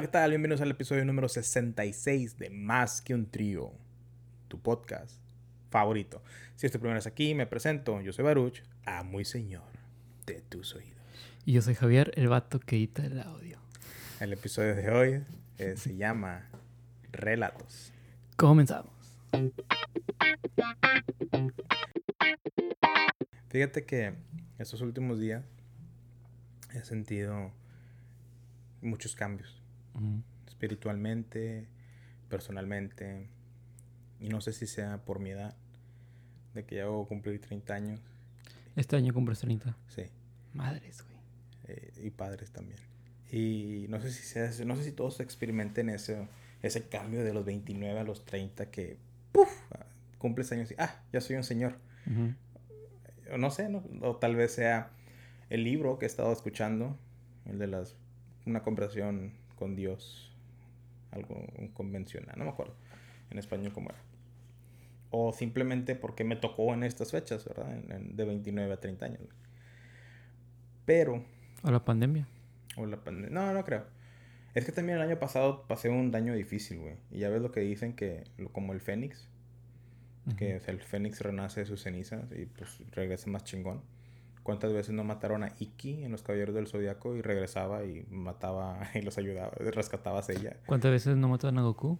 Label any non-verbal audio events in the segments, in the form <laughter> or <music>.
Hola, ¿qué tal? Bienvenidos al episodio número 66 de Más que un trío, tu podcast favorito. Si es tu primera vez aquí, me presento. Yo soy Baruch, amo y señor de tus oídos. Y yo soy Javier, el vato que edita el audio. El episodio de hoy eh, se llama Relatos. Comenzamos. Fíjate que estos últimos días he sentido muchos cambios. Espiritualmente, personalmente. Y no sé si sea por mi edad. De que ya voy a cumplir 30 años. Este año cumples 30. Sí. Madres, güey. eh, y padres también. Y no sé si sea, no sé si todos experimenten ese, ese cambio de los 29 a los 30 que ¡puf! cumples años y ah, ya soy un señor. O no sé, ¿no? O tal vez sea el libro que he estado escuchando, el de las una conversación con Dios, algo convencional, no me acuerdo en español cómo era. O simplemente porque me tocó en estas fechas, ¿verdad? En- en- de 29 a 30 años. Pero O la pandemia. o la pandemia. No, no creo. Es que también el año pasado pasé un daño difícil, güey. Y ya ves lo que dicen que, como el Fénix, que o sea, el Fénix renace de sus cenizas y pues regresa más chingón. ¿Cuántas veces no mataron a Iki en los Caballeros del Zodiaco y regresaba y mataba <laughs> y los ayudaba, rescatabas a ella ¿Cuántas veces no mataron a Goku?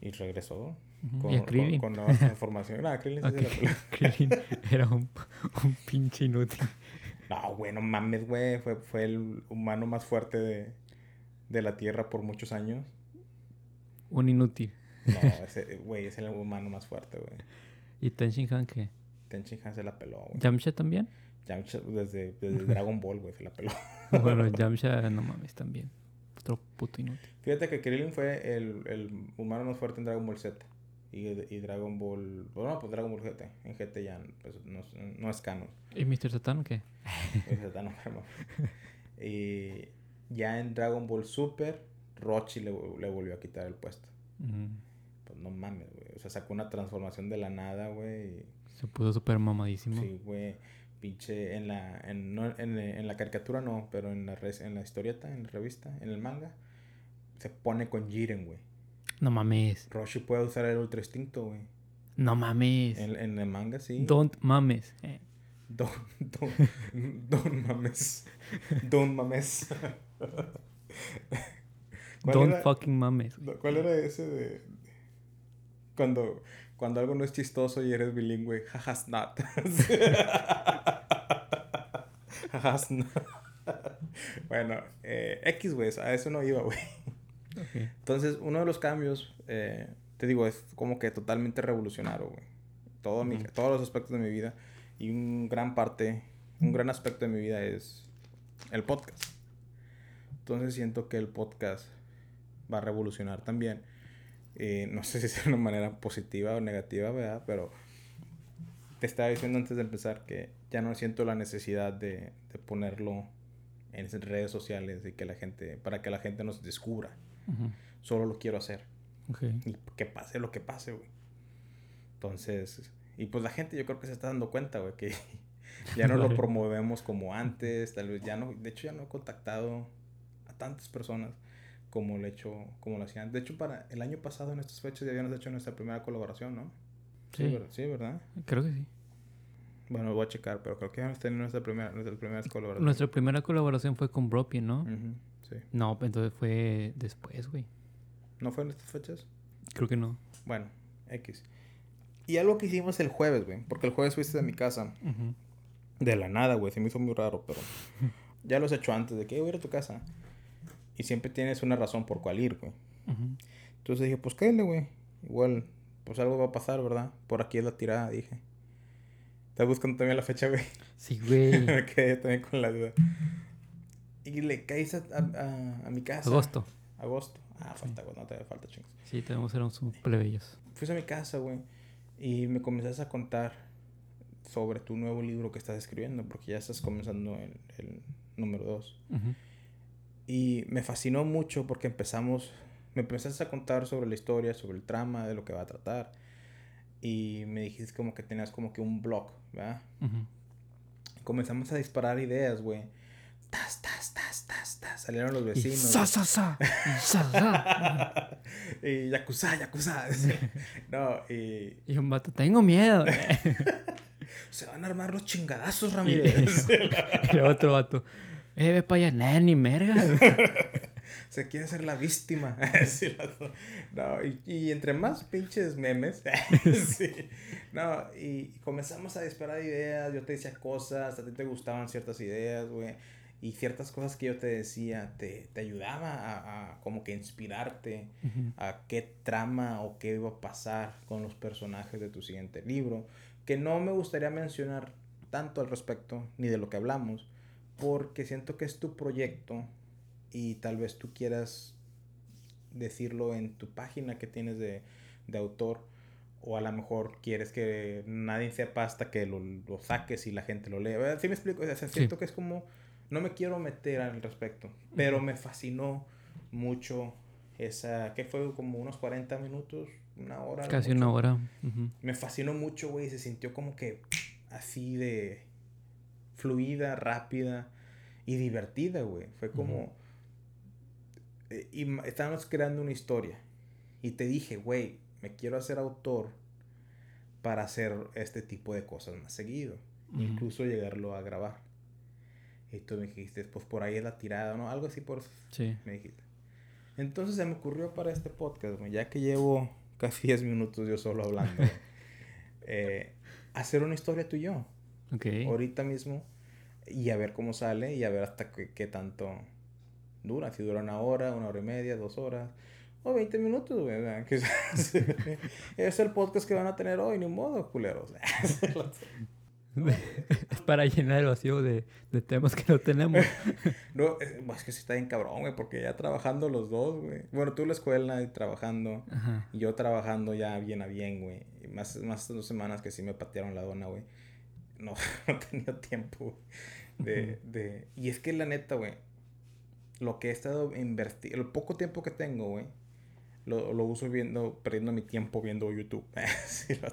y regresó con, y a con, Krillin. con nuevas transformaciones? No, Krillin sí Ok, se la peló. <laughs> Krillin era un, un pinche inútil. No, güey, no mames, güey. Fue, fue el humano más fuerte de, de la Tierra por muchos años. Un inútil. No, <laughs> ese, güey, es el humano más fuerte, güey. ¿Y Ten Shin Han qué? Ten Shin Han se la peló, güey. ¿Yamcha también? Yamcha desde, desde <laughs> Dragon Ball, güey, se la peló. bueno, <laughs> Yamcha, no mames, también. Otro puto inútil. Fíjate que Krillin fue el, el humano más fuerte en Dragon Ball Z. Y, y Dragon Ball... Bueno, pues Dragon Ball GT. En GT ya pues, no, es- no es canon. ¿Y Mr. Satan qué? <laughs> Es Z, no. Y ya en Dragon Ball Super, Rochi le, le volvió a quitar el puesto. Pues no mames, güey. O sea, sacó una transformación de la nada, güey. Se puso súper mamadísimo. Sí, güey. Pinche en la, en, no, en, en la caricatura no, pero en la, res- en la historieta, en la revista, en el manga, se pone con Jiren, güey. No mames. Roshi puede usar el ultra instinto, güey. No mames. En, en el manga, sí. Don't mames. <laughs> Eh, Don, don, don mames. Don mames. ¿Cuál Don't era- fucking mames. ¿Cuál era ese de cuando, cuando algo no es chistoso y eres bilingüe? Jajas not. <laughs> Jajas not. bueno, eh, X, güey, a eso no iba, güey. Entonces, uno de los cambios, eh, te digo, es como que totalmente revolucionario, güey. Todo mi- todos los aspectos de mi vida. Y un gran parte, un gran aspecto de mi vida es el podcast. Entonces siento que el podcast va a revolucionar también. Eh, no sé si es de una manera positiva o negativa, ¿verdad? Pero te estaba diciendo antes de empezar que ya no siento la necesidad de, de ponerlo en redes sociales y que la gente, para que la gente nos descubra. Solo lo quiero hacer. Ok. Y que pase lo que pase, güey. Entonces, y pues la gente yo creo que se está dando cuenta, güey, que <laughs> ya no lo promovemos como antes, tal vez ya no, de hecho ya no he contactado a tantas personas como lo he hecho, como lo hacían. De hecho, para el año pasado en estas fechas ya habíamos hecho nuestra primera colaboración, ¿no? Sí. sí, ¿verdad? Creo que sí. Bueno, voy a checar, pero creo que hemos tenido nuestra primera, nuestra primera colaboración. Nuestra primera colaboración fue con Bropian, ¿no? Ujú, sí. No, entonces fue después, güey. ¿No fue en estas fechas? Creo que no. Bueno, X. Y algo que hicimos el jueves, güey, porque el jueves fuiste a mi casa. De la nada, güey. Se me hizo muy raro, pero <laughs> ya lo has hecho antes de que "Eh, voy a ir a tu casa. Y siempre tienes una razón por cuál ir, güey. Ujú. Entonces dije, pues cállate, güey. Igual, pues algo va a pasar, ¿verdad? Por aquí es la tirada, dije. Estás buscando también la fecha, güey. Sí, güey. <laughs> Me quedé también con la duda. Y le caíste a, a- a mi casa. Agosto. Agosto. Ah, falta, güey. No te falta, chingos. Sí, tenemos ser unos plebeyos. Fuiste a mi casa, güey. Y me comenzaste a contar sobre tu nuevo libro que estás escribiendo. Porque ya estás comenzando el, el número 2. Ujú. Y me fascinó mucho porque empezamos, me empezaste a contar sobre la historia, sobre el trama, de lo que va a tratar. Y me dijiste como que tenías como que un blog, ¿verdad? Ujú. Comenzamos a disparar ideas, güey. Tas, tas, tas, tas, ta, salieron los Y vecinos. sa, sa, sa, y sa, sa. <laughs> y yakuza, yakuza. <laughs> no, y Y un vato, tengo miedo. <laughs> se van a armar los chingadazos, y, Ramírez. y el otro vato, eh, ve para allá, nah, ni merga. <laughs> se quiere ser la víctima. <laughs> Sí, no, y, y entre más pinches memes. <laughs> sí. No, y comenzamos a disparar ideas. Yo te decía cosas, a ti te gustaban ciertas ideas, güey. Y ciertas cosas que yo te decía te, te ayudaba a, a como que inspirarte a qué trama o qué iba a pasar con los personajes de tu siguiente libro. Que no me gustaría mencionar tanto al respecto, ni de lo que hablamos, porque siento que es tu proyecto y tal vez tú quieras decirlo en tu página que tienes de, de autor, o a lo mejor quieres que nadie sepa hasta que lo, lo saques y la gente lo lea. ¿Sí me explico? O sea, siento que es como, no me quiero meter al respecto, pero me fascinó mucho esa, que fue como unos 40 minutos, una hora. Casi una hora. Me fascinó mucho, güey, se sintió como que así de fluida, rápida y divertida, güey. Fue como... eh, y estábamos creando una historia. Y te dije, güey, me quiero hacer autor para hacer este tipo de cosas más seguido. Incluso llegarlo a grabar. Y tú me dijiste, pues por ahí es la tirada, ¿no? Algo así por... Sí. Me dijiste. Entonces se me ocurrió para este podcast, güey, ya que llevo casi 10 minutos yo solo hablando, <laughs> eh, hacer una historia tú y yo, Ok. ahorita mismo, y a ver cómo sale y a ver hasta qué, qué tanto dura, si dura una hora, una hora y media, dos horas, o 20 minutos, <laughs> quizás. es el podcast que van a tener hoy, ni modo, culeros. <laughs> es para llenar el vacío de, de temas que no tenemos. <laughs> no, es, pues, es que sí está bien cabrón, güey, porque ya trabajando los dos, güey. Bueno, tú en la escuela y trabajando. Ajá. Y yo trabajando ya bien a bien, güey. Más, más dos semanas que sí me patearon la dona, güey. No, <laughs> no tenía tiempo, güey. De, de... Y es que la neta, güey. Lo que he estado invirtiendo... El poco tiempo que tengo, güey. Lo, lo uso viendo... Perdiendo mi tiempo viendo YouTube. <laughs> Sí, lo-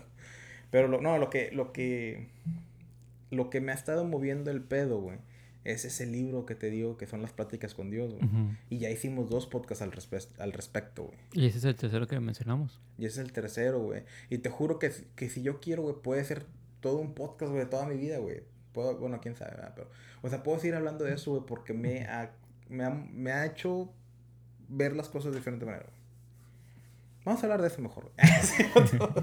Pero lo, no, lo que... Lo que... Lo que me ha estado moviendo el pedo, güey. Es ese libro que te digo que son las pláticas con Dios, güey. Y ya hicimos dos podcasts al, respe- al respecto, güey. Y ese es el tercero que mencionamos. Y ese es el tercero, güey. Y te juro que, que si yo quiero, güey, puede ser todo un podcast, güey, toda mi vida, güey. Puedo, bueno, quién sabe, ¿verdad? Pero, o sea, puedo seguir hablando de eso, güey, porque me ha, me, ha, me ha hecho ver las cosas de diferente manera. güey. Vamos a hablar de eso mejor. <laughs>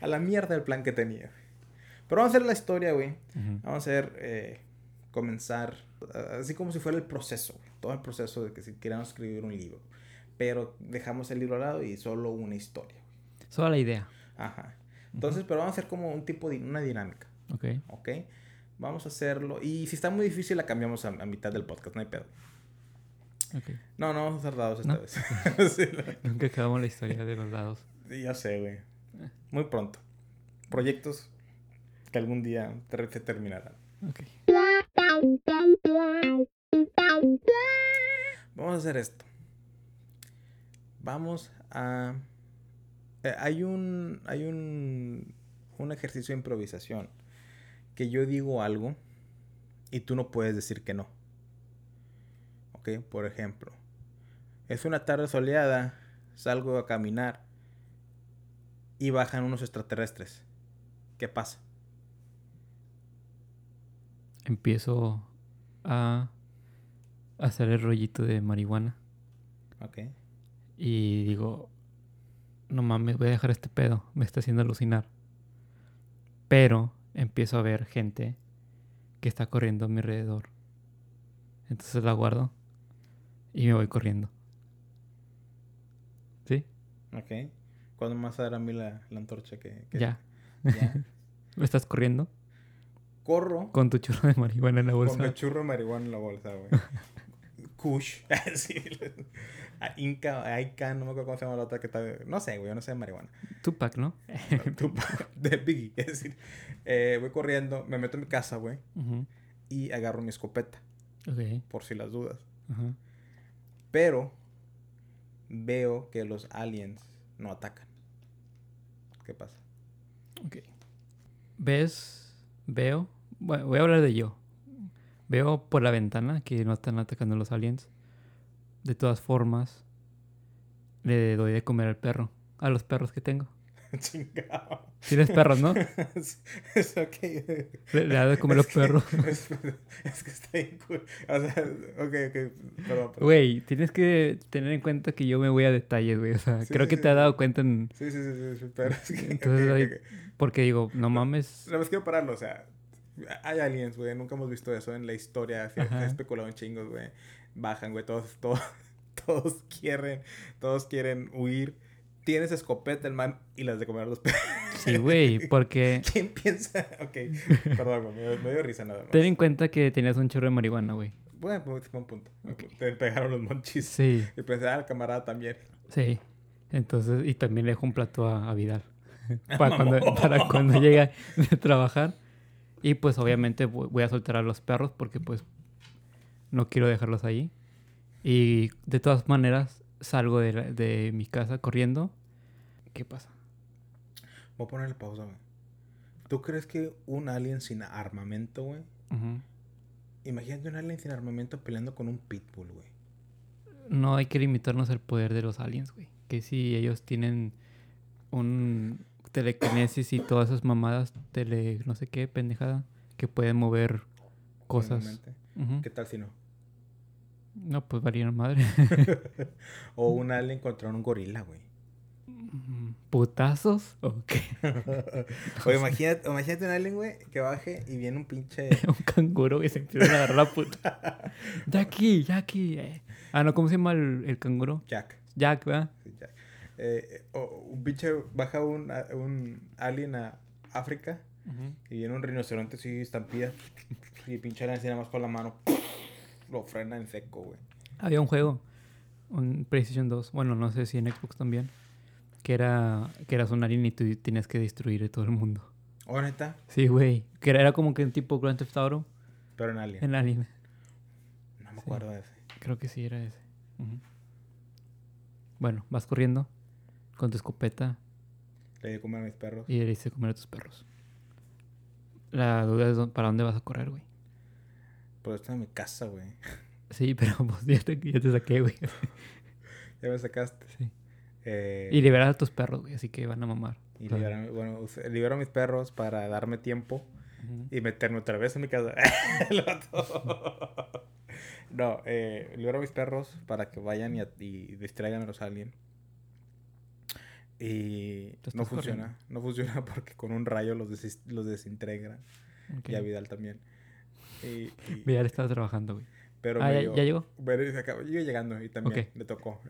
a la mierda el plan que tenía. Pero vamos a hacer la historia, güey. Ujú. Vamos a hacer, eh, comenzar, así como si fuera el proceso, güey. Todo el proceso de que si queramos escribir un libro. Pero dejamos el libro al lado y solo una historia. Solo la idea. Ajá. Entonces, pero vamos a hacer como un tipo de una dinámica, Ok. ¿ok? Vamos a hacerlo. Y si está muy difícil, la cambiamos a, a mitad del podcast, no hay pedo. Ok. No, no vamos a hacer dados esta ¿No? vez. <laughs> <laughs> sí, la- Nunca acabamos la historia de los dados. ya sé, güey. Muy pronto. Proyectos que algún día ter- se terminarán. Ok. Vamos a hacer esto. Vamos a... eh, hay un... Hay un... Un ejercicio de improvisación. Que yo digo algo y tú no puedes decir que no. ¿Ok? Por ejemplo. Es una tarde soleada. Salgo a caminar. Y bajan unos extraterrestres. ¿Qué pasa? Empiezo a hacer el rollito de marihuana. ¿Ok? Y digo, no mames, voy a dejar este pedo. Me está haciendo alucinar. Pero empiezo a ver gente que está corriendo a mi alrededor. Entonces la guardo y me voy corriendo. ¿Sí? ¿Ok? ¿Cuándo más dará a mí la, la antorcha que... que- Ya. ya? <laughs> ¿Me estás corriendo? Corro Con tu churro de marihuana en la con bolsa. mi churro de marihuana en la bolsa, güey. <laughs> Kush. <laughs> sí. A Inca, Ica, no me acuerdo cómo se llama la otra que está... No sé, güey, yo no sé de marihuana. Tupac, ¿no? <laughs> Tupac, de Biggie. <laughs> Es decir, eh, voy corriendo, me meto en mi casa, güey, y agarro mi escopeta, Ok. por si las dudas. Ajá. Pero veo que los aliens no atacan. ¿Qué pasa? Ok. ¿Ves? Veo. Bueno, voy a hablar de yo. Veo por la ventana que no están atacando los aliens. De todas formas, le doy de comer al perro. A los perros que tengo. <laughs> Chingado. Tienes perros, ¿no? es, <laughs> es ok. Le, le doy de comer a los Es que- perros. <laughs> Es, es que está bien cool. O sea, ok, ok. Perdón, perdón. Güey, tienes que tener en cuenta que yo me voy a detalles, güey. O sea, Sí, creo sí, que sí, te has dado cuenta en... Sí, sí, sí, sí, pero es que... Entonces, ok, ahí- ok, ok. Porque digo, no mames. Nada más quiero pararlo, o sea, hay aliens, güey, nunca hemos visto eso en la historia, se, ha especulado en chingos, güey. Bajan, güey, todos, <laughs> todos, todos quieren, todos quieren huir. Tienes escopeta el man y las de comer los perros. Sí, güey, <laughs> porque... ¿Quién piensa? <laughs> Ok, perdón, güey, me, dio- me dio risa nada más. Ten en cuenta que tenías un chorro de marihuana, güey. Bueno, pues, buen punto. Ok. Te pegaron los monchis. Sí, Y pensé, ah, el camarada también. sí. Entonces, y también le dejo un plato a, a Vidal. para, cuando, para cuando llegue de trabajar. Y pues obviamente voy a soltar a los perros porque pues no quiero dejarlos ahí. Y de todas maneras salgo de, la- de mi casa corriendo. ¿Qué pasa? Voy a ponerle pausa, güey. ¿Tú crees que un alien sin armamento, güey? Imagínate un alien sin armamento peleando con un pitbull, güey. No hay que limitarnos al poder de los aliens, güey. Que si ellos tienen un telequinesis y todas esas mamadas, tele, no sé qué, pendejada, que pueden mover cosas. Ujú. ¿Qué tal si no? No, pues valieron madre. <laughs> <laughs> o un alien contra un gorila, güey. ¿Putazos? ¿O qué? <laughs> Oye, imagínate, imagínate un alien, güey, que baje y viene un pinche... Un canguro que se empieza a agarrar la puta. Jackie, Jackie. eh. Ah, no, ¿cómo se llama el, el canguro? Jack. Jack, ¿verdad? Sí, Jack. Eh, o un pinche... Baja un, un alien a África y viene un rinoceronte así, estampida. Y pinche alien así nada más con la mano. Lo frena en seco, güey. Había un juego, un PlayStation 2, bueno, no sé si en Xbox también, que era que eras un alien y tú tenías que destruir a todo el mundo. ¿O neta? Sí, güey. Que era, era como que un tipo Grand Theft Auto Pero en alien. en anime. No me acuerdo de ese. Creo que sí era ese. Bueno, vas corriendo con tu escopeta Le di comer a mis perros. y le dices comer a tus perros. La duda es para dónde vas a correr, güey. Pero estoy en mi casa, güey. Sí, pero <laughs> pues ya te, ya te saqué, güey. <laughs> Ya me sacaste. Sí. Eh, Y liberar a tus perros, güey, así que van a mamar. y Claro. libero, bueno, libero a mis perros para darme tiempo y meterme otra vez en mi casa. <laughs> No, eh, libero a mis perros para que vayan y, y distraigan a los aliens. Y no funciona. No funciona porque con un rayo los, desis- los desintegra. Y a Vidal también. Y, y- Vidal estaba trabajando, güey. pero Ah, me ¿ya, dio- ya llegó? Pero yo llegando y también le tocó.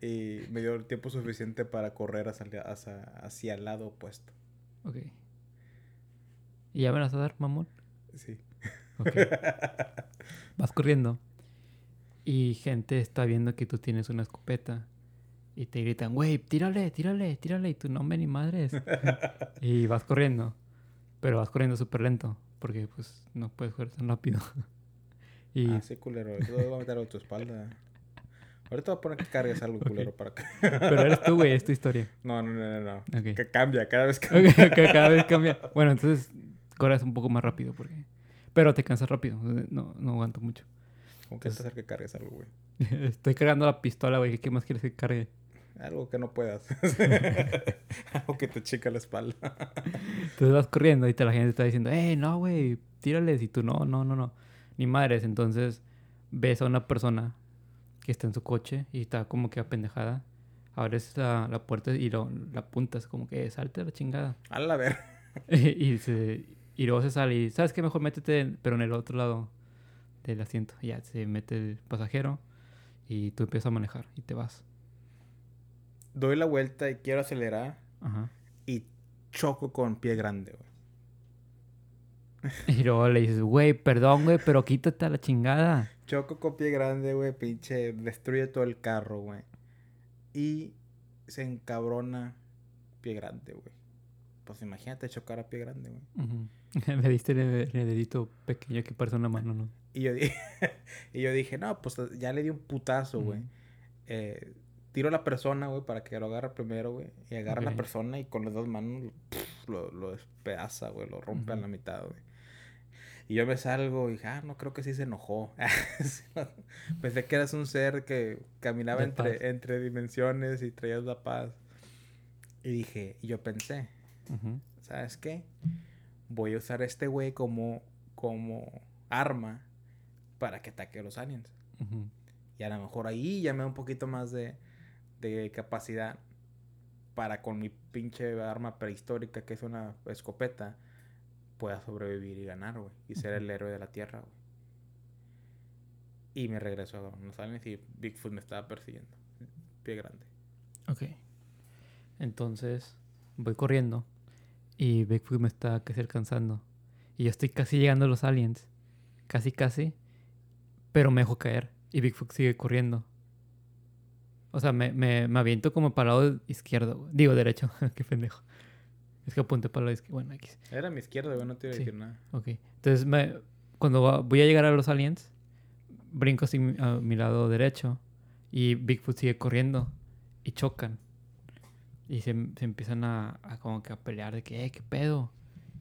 Y me dio el tiempo suficiente para correr hacia, hacia, hacia el lado opuesto. Ok. ¿Y ya me vas a dar, mamón? Sí. Ok. <laughs> Vas corriendo y gente está viendo que tú tienes una escopeta y te gritan, güey, tírale, tírale, tírale. Y tú, no, me ni madres. <laughs> y vas corriendo, pero vas corriendo súper lento porque pues no puedes correr tan rápido. <laughs> y Ah, sí, culero. Eso lo voy a meter a tu espalda. Ahorita voy a poner que cargues algo, culero, para que... Pero eres tú, güey, es tu historia. <laughs> No, no, no, no, no. Que cambia, cada vez que... Ok, ok, cada vez cambia. Bueno, entonces corres un poco más rápido porque... Pero te cansas rápido, no, no aguanto mucho. ¿Cómo que hacer que cargues algo, güey? <laughs> Estoy cargando la pistola, güey. ¿Qué más quieres que cargue? Algo que no puedas. <laughs> algo que te chica la espalda. Entonces vas corriendo y te, la gente está diciendo, ¡eh, no, güey! Tírales. Y tú, no, no, no, no. Ni madres. Entonces ves a una persona que está en su coche y está como que apendejada. Abres la, la puerta y lo, la apuntas como que salte a la chingada. A la ver. <laughs> y, se, y luego se sale y, ¿sabes qué? Mejor métete, en- pero en el otro lado del asiento. Y ya se mete el pasajero y tú empiezas a manejar y te vas. Doy la vuelta y quiero acelerar Ajá. y choco con pie grande, güey. <laughs> Y luego le dices, güey, perdón, güey, pero quítate a la chingada. Choco con pie grande, güey, pinche, destruye todo el carro, güey. Y se encabrona pie grande, güey. Pues imagínate chocar a pie grande, güey. Ujú. <laughs> Le diste el, el dedito pequeño que parece una mano, ¿no? Y yo dije, <laughs> y yo dije, no, pues ya le di un putazo, güey. Eh, tiro a la persona, güey, para que lo agarre primero, güey. Y agarra a la persona y con las dos manos lo, lo despedaza, güey. Lo rompe a Ujú. la mitad, güey. Y yo me salgo y dije, ah, no, creo que sí se enojó. <laughs> Pensé que eras un ser que caminaba entre, entre dimensiones y traías la paz. Y dije, y yo pensé, ¿sabes qué? Voy a usar a este güey como, como arma para que ataque a los aliens. Y a lo mejor ahí ya me da un poquito más de, de capacidad para con mi pinche arma prehistórica que es una escopeta pueda sobrevivir y ganar, güey. Y ser el héroe de la tierra, güey. Y me regreso a los aliens y Bigfoot me estaba persiguiendo. Pie grande. Ok. Entonces voy corriendo y Bigfoot me está casi alcanzando. Y yo estoy casi llegando a los aliens. Casi, casi. Pero me dejo caer. Y Bigfoot sigue corriendo. O sea, me, me, me aviento como para el lado izquierdo. Digo, derecho. <laughs> Qué pendejo. Es que apunté para el lado izquierdo. Bueno, aquí. Era mi izquierda, güey. No te iba a decir nada. Ok. Entonces, me, cuando voy a llegar a los aliens, brinco así a mi lado derecho. Y Bigfoot sigue corriendo. Y chocan. Y se, se empiezan a, a, como que a pelear de que, eh, qué pedo.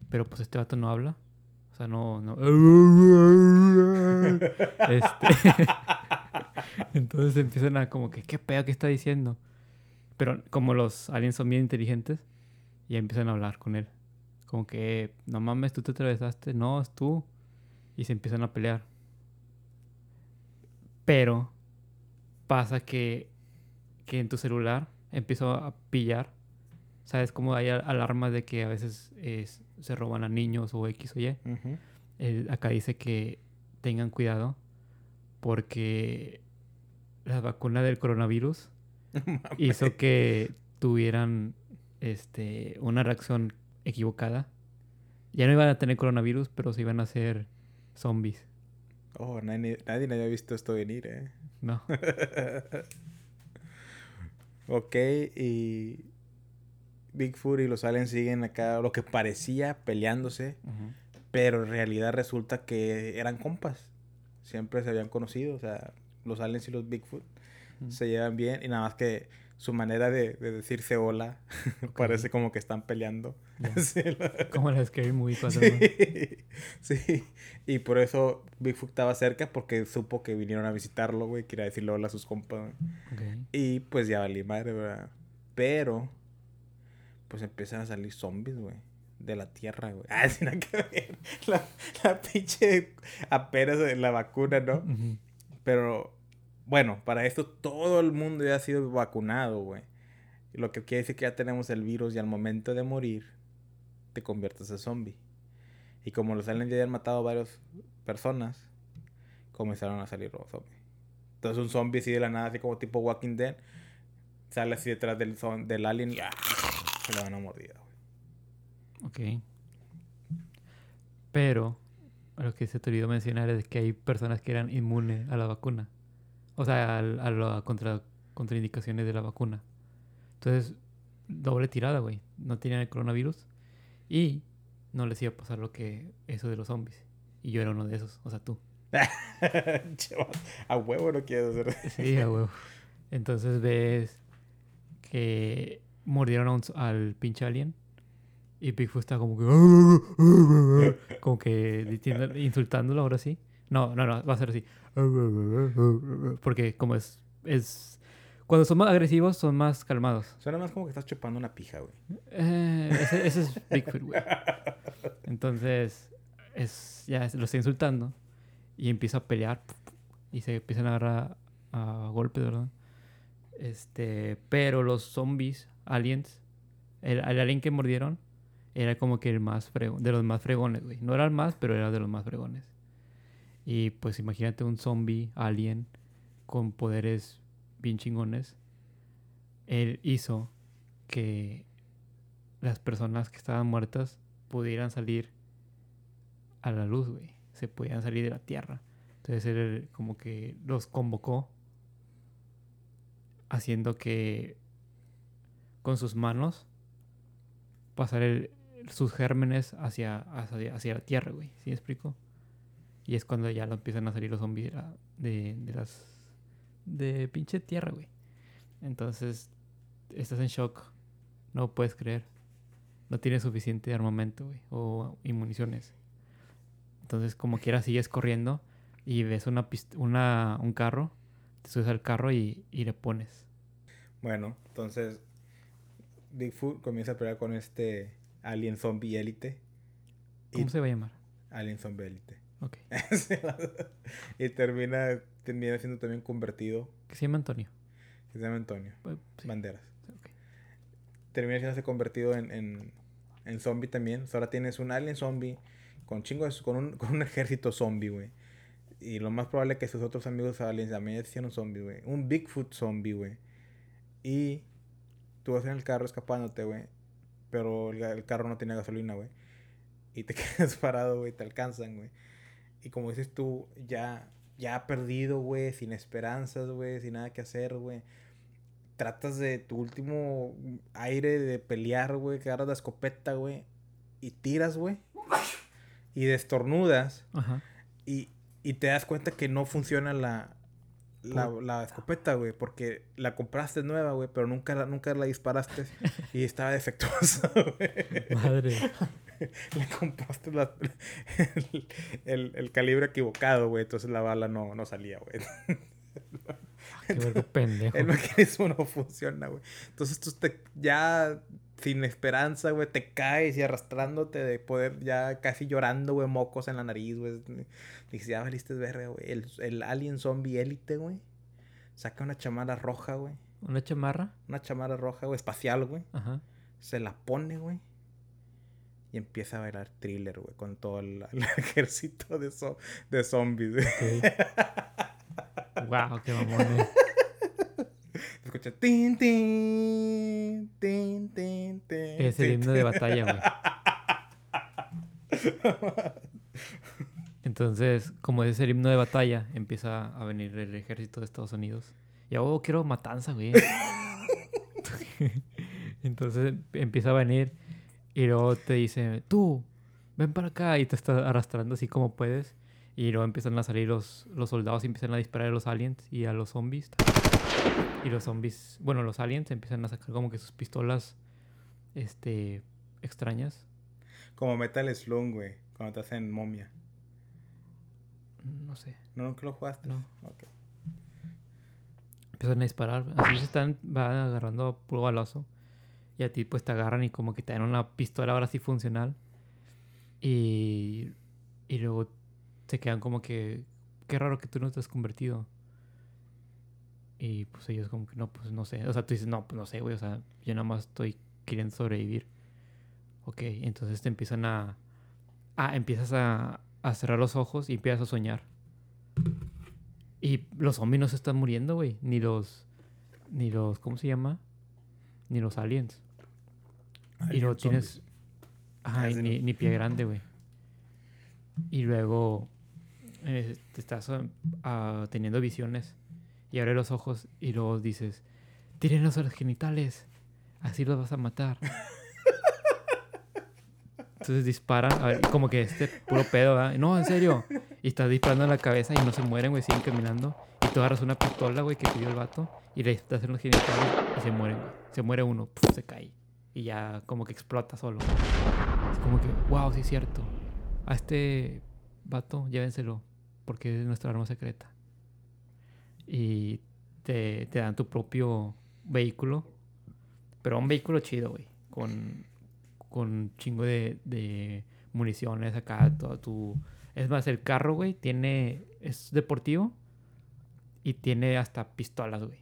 Pero pues este vato no habla. O sea, no, no. <laughs> este. <laughs> Entonces empiezan a como que, ¿qué pedo que está diciendo? Pero como los aliens son bien inteligentes, y empiezan a hablar con él. Como que, no mames, tú te atravesaste, no, es tú. Y se empiezan a pelear. Pero pasa que, que en tu celular empiezo a pillar. ¿Sabes cómo hay alarmas de que a veces se roban a niños o X o Y? acá dice que tengan cuidado porque la vacuna del coronavirus <laughs> hizo que tuvieran este, una reacción equivocada. Ya no iban a tener coronavirus, pero se iban a hacer zombies. Oh, nadie, nadie había visto esto venir, ¿eh? No. <laughs> ok, y Bigfoot y los aliens siguen acá, lo que parecía peleándose, pero en realidad resulta que eran compas. Siempre se habían conocido, o sea, los aliens y los Bigfoot se llevan bien y nada más que su manera de, decirse hola <laughs> parece como que están peleando. <laughs> como la Scary Movie sí, <laughs> sí, y por eso Bigfoot estaba cerca porque supo que vinieron a visitarlo, güey, quería decirle hola a sus compas. Y pues ya valí madre, ¿verdad? Pero, pues empiezan a salir zombies, güey de la tierra, güey. Ah, sin nada que ver. La, la pinche apenas de la vacuna, ¿no? Pero, bueno, para esto todo el mundo ya ha sido vacunado, güey. Lo que quiere decir que ya tenemos el virus y al momento de morir te conviertes en zombie. Y como los aliens ya habían matado varias personas, comenzaron a salir los zombies. Entonces un zombie así de la nada, así como tipo Walking Dead, sale así detrás del, del alien y ¡ah! se le van a morder, güey. Ok. Pero lo que se te olvidó mencionar es que hay personas que eran inmunes a la vacuna. O sea, a, a las contra, contraindicaciones de la vacuna. Entonces, doble tirada, güey. No tenían el coronavirus y no les iba a pasar lo que eso de los zombies. Y yo era uno de esos, o sea, tú. <laughs> a huevo no quiero hacer. sí, a huevo. Entonces ves que mordieron al pinche alien y Bigfoot está como que. <laughs> como que insultándolo ahora sí. No, no, no, va a ser así. Porque como es. es cuando son más agresivos, son más calmados. Suena más como que estás chupando una pija, güey. Eh, ese, es Bigfoot, güey. <laughs> Entonces, es, ya lo está insultando. Y empieza a pelear. Y se empiezan a agarrar a, golpes, ¿verdad? Este, pero los zombies, aliens, el, el alien que mordieron, era como que el más fregón, de los más fregones, güey. No era el más, pero era de los más fregones. Y pues imagínate un zombie, alien, con poderes bien chingones. Él hizo que las personas que estaban muertas pudieran salir a la luz, güey. Se podían salir de la tierra. Entonces él como que los convocó haciendo que con sus manos pasar el, sus gérmenes hacia, hacia, la tierra, güey. ¿Sí me explico? Y es cuando ya lo empiezan a salir los zombies de, de, las. de pinche tierra, güey. Entonces, estás en shock. No puedes creer. No tienes suficiente armamento, güey. O municiones. Entonces, como quiera, sigues corriendo y ves una, una un carro, te subes al carro y, y le pones. Bueno, entonces Bigfoot comienza a pelear con este alien zombie élite. ¿Cómo Y- se va a llamar? Alien zombie élite. Ok. <laughs> y termina, termina siendo también convertido. ¿Qué se llama Antonio? Se llama Antonio. Sí, Banderas. ok. Termina siendo convertido en, en, en zombie también. O sea, ahora tienes un alien zombie con chingos, con un, <laughs> con un ejército zombie, güey. Y lo más probable es que sus otros amigos aliens también sean un zombie, güey. Un Bigfoot zombie, güey. Y tú vas en el carro escapándote, güey. Pero el, el carro no tiene gasolina, güey. Y te <laughs> quedas parado, güey. Te alcanzan, güey. Y como dices tú, ya, ya perdido, güey. Sin esperanzas, güey. Sin nada que hacer, güey. Tratas de tu último aire de pelear, güey. Que agarras la escopeta, güey. Y tiras, güey. Y destornudas. Ajá. Y, y te das cuenta que no funciona la, la, la escopeta, güey. Porque la compraste nueva, güey. Pero nunca, la- nunca la disparaste. y <laughs> estaba defectuosa, <laughs> güey. Madre. <laughs> Le compraste la- el, el- el calibre equivocado, güey. Entonces la bala no, no salía, güey. Qué vergo pendejo. El mecanismo no funciona, güey. Entonces tú te, ya sin esperanza, güey, te caes y arrastrándote de poder, ya casi llorando, güey, mocos en la nariz, güey. Dices, ya valiste verga, güey. El, el alien zombie élite, güey. Saca una chamarra roja, güey. ¿Una chamarra? Una chamarra roja, güey, espacial, güey. Ajá. Se la pone, güey. Y empieza a bailar thriller, güey, con todo el, <laughs> el ejército de, zo- de zombies, güey. Ok. <laughs> wow, qué. Se escucha tin, tin, tin, tin, tin. Es el himno de batalla, güey. <laughs> Entonces, como es el himno de batalla, empieza a venir el ejército de Estados Unidos. Y oh, quiero matanza, güey. <laughs> Entonces empieza a venir y luego te dice, tú, ven para acá y te está arrastrando así como puedes. Y luego empiezan a salir los, los soldados y empiezan a disparar a los aliens y a los zombies. Y los zombies, bueno, los aliens empiezan a sacar como que sus pistolas, este, extrañas. Como Metal Slug, güey. Cuando te hacen momia. No sé. ¿No nunca lo jugaste? No. Ok. Empiezan a disparar. Así se están, van agarrando puro balazo. Y a ti pues te agarran y como que te dan una pistola ahora sí funcional. Y, y luego se quedan como que, qué raro que tú no te has convertido. Y pues ellos como que no, pues no sé. O sea, tú dices, no, pues no sé, güey. O sea, yo nada más estoy queriendo sobrevivir. Ok, entonces te empiezan a... Ah, empiezas a, a cerrar los ojos y empiezas a soñar. Y los zombies no se están muriendo, güey. Ni los... Ni los... ¿Cómo se llama? Ni los aliens. y luego tienes... Ajá, Ah, ni, pie grande, güey. Y luego eh, te estás ah, teniendo visiones y abres los ojos y luego dices, tírenlos a los genitales, así los vas a matar. Entonces disparan, como que este puro pedo, ¿verdad? No, en serio. Y estás disparando en la cabeza y no se mueren, güey, siguen caminando. Y tú agarras una pistola, güey, que dio el vato y le das en los genitales y se mueren, güey. Se muere uno, se cae. Y ya como que explota solo. Es como que, wow, sí es cierto. A este vato, llévenselo, porque es nuestra arma secreta. Y te, te dan tu propio vehículo, pero un vehículo chido, güey, con, con un chingo de, de municiones acá, todo tu... Es más, el carro, güey, tiene... Es deportivo y tiene hasta pistolas, güey.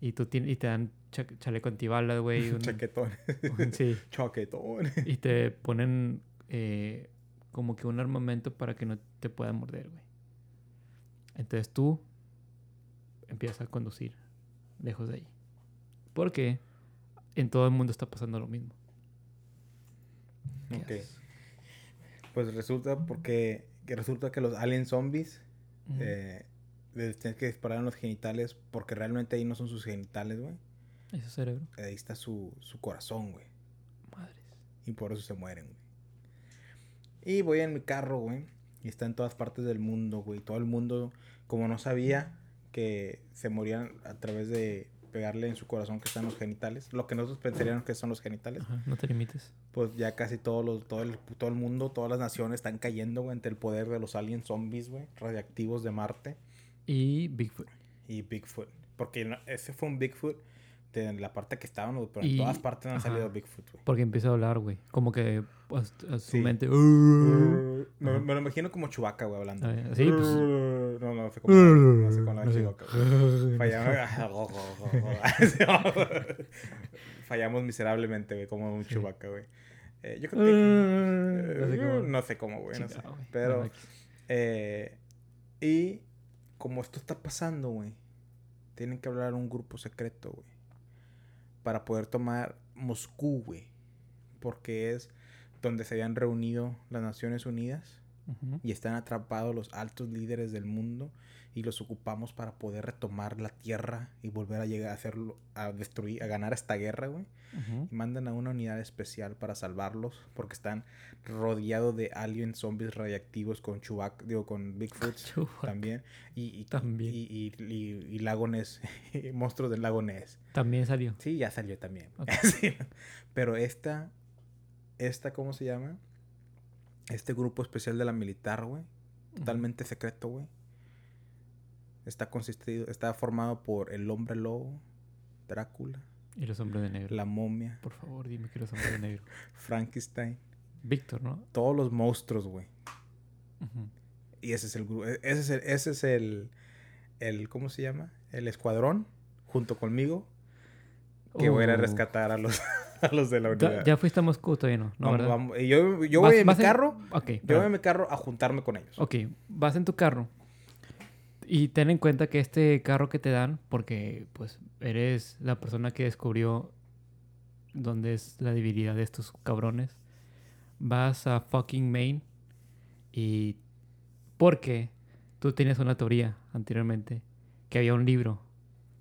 Y, tú tienes, y te dan cha- chaleco antibalas, güey. <laughs> un- Chaquetón. un- <laughs> sí. Chaquetón. Y te ponen eh, como que un armamento para que no te puedan morder, güey. Entonces tú empiezas a conducir lejos de ahí. Porque en todo el mundo está pasando lo mismo. ¿Qué Ok. Pues resulta porque... Que resulta que los alien zombies... Eh, les tienes que disparar en los genitales porque realmente ahí no son sus genitales, güey. Ese cerebro. Ahí está su, su corazón, güey. Madres. Y por eso se mueren, güey. Y voy en mi carro, güey. Y está en todas partes del mundo, güey. Todo el mundo, como no sabía que se morían a través de pegarle en su corazón que están los genitales, lo que nosotros pensaríamos que son los genitales, Ajá, no te limites. pues ya casi todos los, todo, el, todo el mundo, todas las naciones están cayendo, güey, ante el poder de los aliens zombies, güey, radiactivos de Marte Y Bigfoot. y Bigfoot. Porque ese fue un Bigfoot de la parte que estaban, pero en Y- todas partes han ajá. salido Bigfoot, güey. Porque empieza a hablar, güey. Como que a su Sí. mente. Me, Ajá. me lo imagino como Chubaca, güey, hablando. A ver, sí, pues. No, no sé cómo, no sé cómo la. Fallamos, Fallamos miserablemente, güey, como un chubaca, güey. Eh, yo creo que... No sé cómo. no sé cómo, güey, no sé. Pero... Eh, y como esto está pasando, güey, tienen que hablar un grupo secreto, güey. Para poder tomar Moscú, güey. Porque es donde se habían reunido las Naciones Unidas Y están atrapados los altos líderes del mundo y los ocupamos para poder retomar la tierra y volver a llegar a hacerlo, a destruir, a ganar esta guerra, güey. Y mandan a una unidad especial para salvarlos porque están rodeados de aliens zombies radiactivos con Chewbacca, digo, con Bigfoot también y, y, También. y, y, y- y lago Ness, <laughs> monstruos del lago Ness. También salió. Sí, ya salió también. <laughs> Sí. Pero esta, esta, ¿cómo se llama? Este grupo especial de la militar, güey. Totalmente secreto, güey. Está consistido, está formado por el hombre lobo, Drácula, Y los hombres de negro. la momia, Por favor, dime que los hombres de negro. <laughs> Frankenstein. Víctor, ¿no? Todos los monstruos, güey. Y ese es el grupo. Ese es el, ese es el, el, ¿cómo se llama? El escuadrón, junto conmigo, que voy a ir a rescatar a los, a <laughs> los de la Ya, unidad. ya fuiste a Moscú todavía no, ¿no? Vamos, ¿verdad? vamos. Y yo, yo voy en mi en- carro, Ok, yo voy en mi carro a juntarme con ellos. ok, vas en tu carro. Y ten en cuenta que este carro que te dan, porque pues eres la persona que descubrió dónde es la debilidad de estos cabrones, vas a fucking Maine y porque tú tienes una teoría anteriormente que había un libro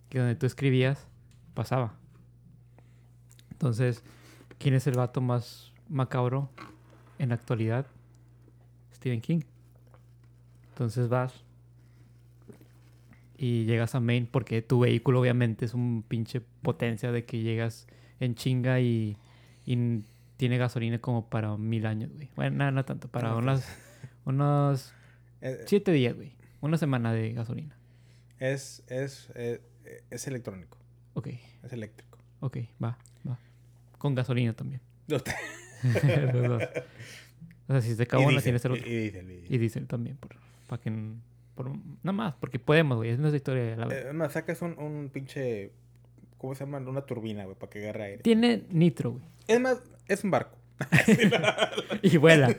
que donde tú escribías pasaba. Entonces, ¿quién es el vato más macabro en la actualidad? Stephen King. Entonces vas y llegas a Maine porque tu vehículo obviamente es un pinche potencia de que llegas en chinga y, tiene gasolina como para mil años, güey. Bueno, nada, no tanto, para No, unas, unos Eh, siete días, güey. Una semana de gasolina. Es, es, eh, es electrónico, Ok, es eléctrico. ok, va. Con gasolina también. <laughs> Los dos. O sea, si se acabó una, el y- otro. y diésel, y- diésel también, por, para que... Por, nada más, porque podemos, güey. Es nuestra historia. de la Eh, más, sacas un, un pinche. ¿Cómo se llama? Una turbina, güey, para que agarre aire. Tiene nitro, güey. Es más, es un barco. <laughs> <laughs> Y vuela.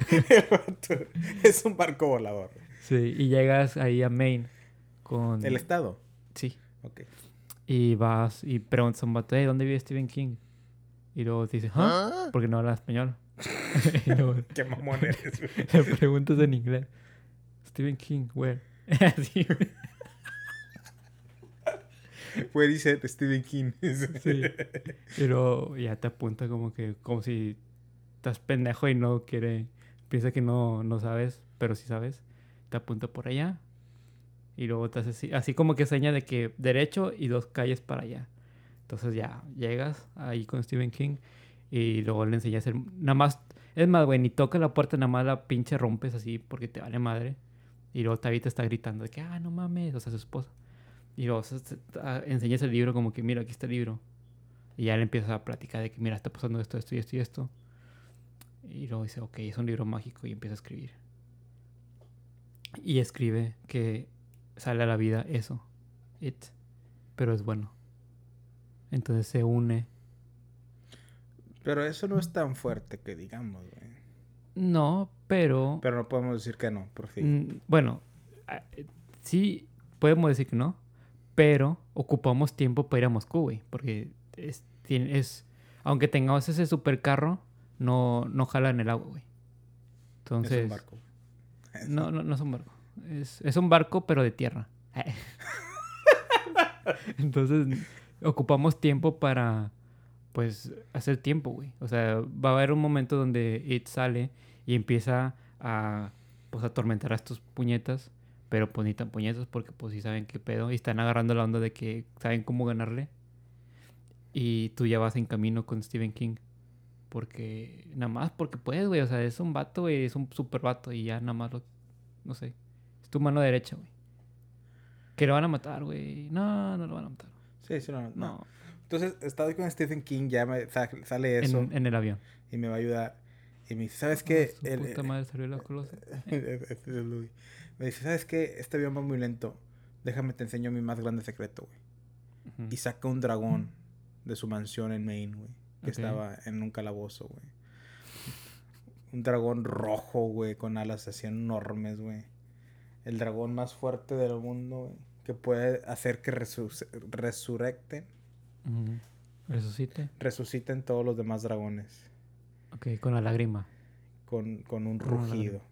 es un barco volador. sí, y llegas ahí a Maine con... El estado. Sí. Ok. Y vas y preguntas a un vato, "Hey, ¿dónde vive Stephen King? Y luego te dice, ¿ah? Porque no habla español. <laughs> <laughs> luego Qué mamón eres, güey. <laughs> le preguntas en inglés. Stephen King, where? Así, dice Stephen King. Sí. Y luego ya te apunta como que, como si estás pendejo y no quiere, piensa que no, no sabes, pero sí sabes. Te apunta por allá. Y luego te hace así, así como que seña de que derecho y dos calles para allá. Entonces ya llegas ahí con Stephen King y luego le enseñas el, nada más, es más, güey, ni toca la puerta, nada más la pinche rompes así porque te vale madre. Y luego Tabita está gritando de que, ah, no mames, o sea, su esposa. Y luego ah, enseñas el libro como que, mira, aquí está el libro. Y ya le empiezas a platicar de que, mira, está pasando esto, esto y esto y esto. Y luego dice, ok, es un libro mágico y empieza a escribir. Y escribe que sale a la vida eso, it, pero es bueno. Entonces se une. Pero eso no es tan fuerte que digamos, güey. No, pero... Pero no podemos decir que no, por fin. Mm, bueno, sí podemos decir que no, pero ocupamos tiempo para ir a Moscú, güey, porque es, es aunque tengamos ese supercarro, no, no jala en el agua, güey. Entonces, es un barco. No, no, no es un barco. Es, es un barco, pero de tierra. <laughs> Entonces, ocupamos tiempo para, pues, hacer tiempo, güey. O sea, va a haber un momento donde It sale y empieza a, pues, atormentar a estos puñetas. Pero pues ni tan puñetas porque pues sí saben qué pedo. Y están agarrando la onda de que saben cómo ganarle. Y tú ya vas en camino con Stephen King. Porque, nada más porque puedes, güey. O sea, es un vato, güey. Es un super vato. Y ya nada más lo. No sé. Es tu mano derecha, güey. Que lo van a matar, güey. No, no lo van a matar. Sí, sí, no. Entonces, estaba con Stephen King, ya me sa- sale eso En, en el avión. y me va a ayudar. Y me dice, ¿sabes qué? Ah, su El- puta madre salió la colosa. <laughs> Ese es Louis. Me dice, ¿sabes qué? Este avión va muy lento. Déjame te enseño mi más grande secreto, güey. Y saca un dragón de su mansión en Maine, güey. Que estaba en un calabozo, güey. Un dragón rojo, güey, con alas así enormes, güey. El dragón más fuerte del mundo, güey. Que puede hacer que resu- resurrecten. Resucite. resuciten todos los demás dragones. Ok, con la lágrima. Con, con un Con rugido.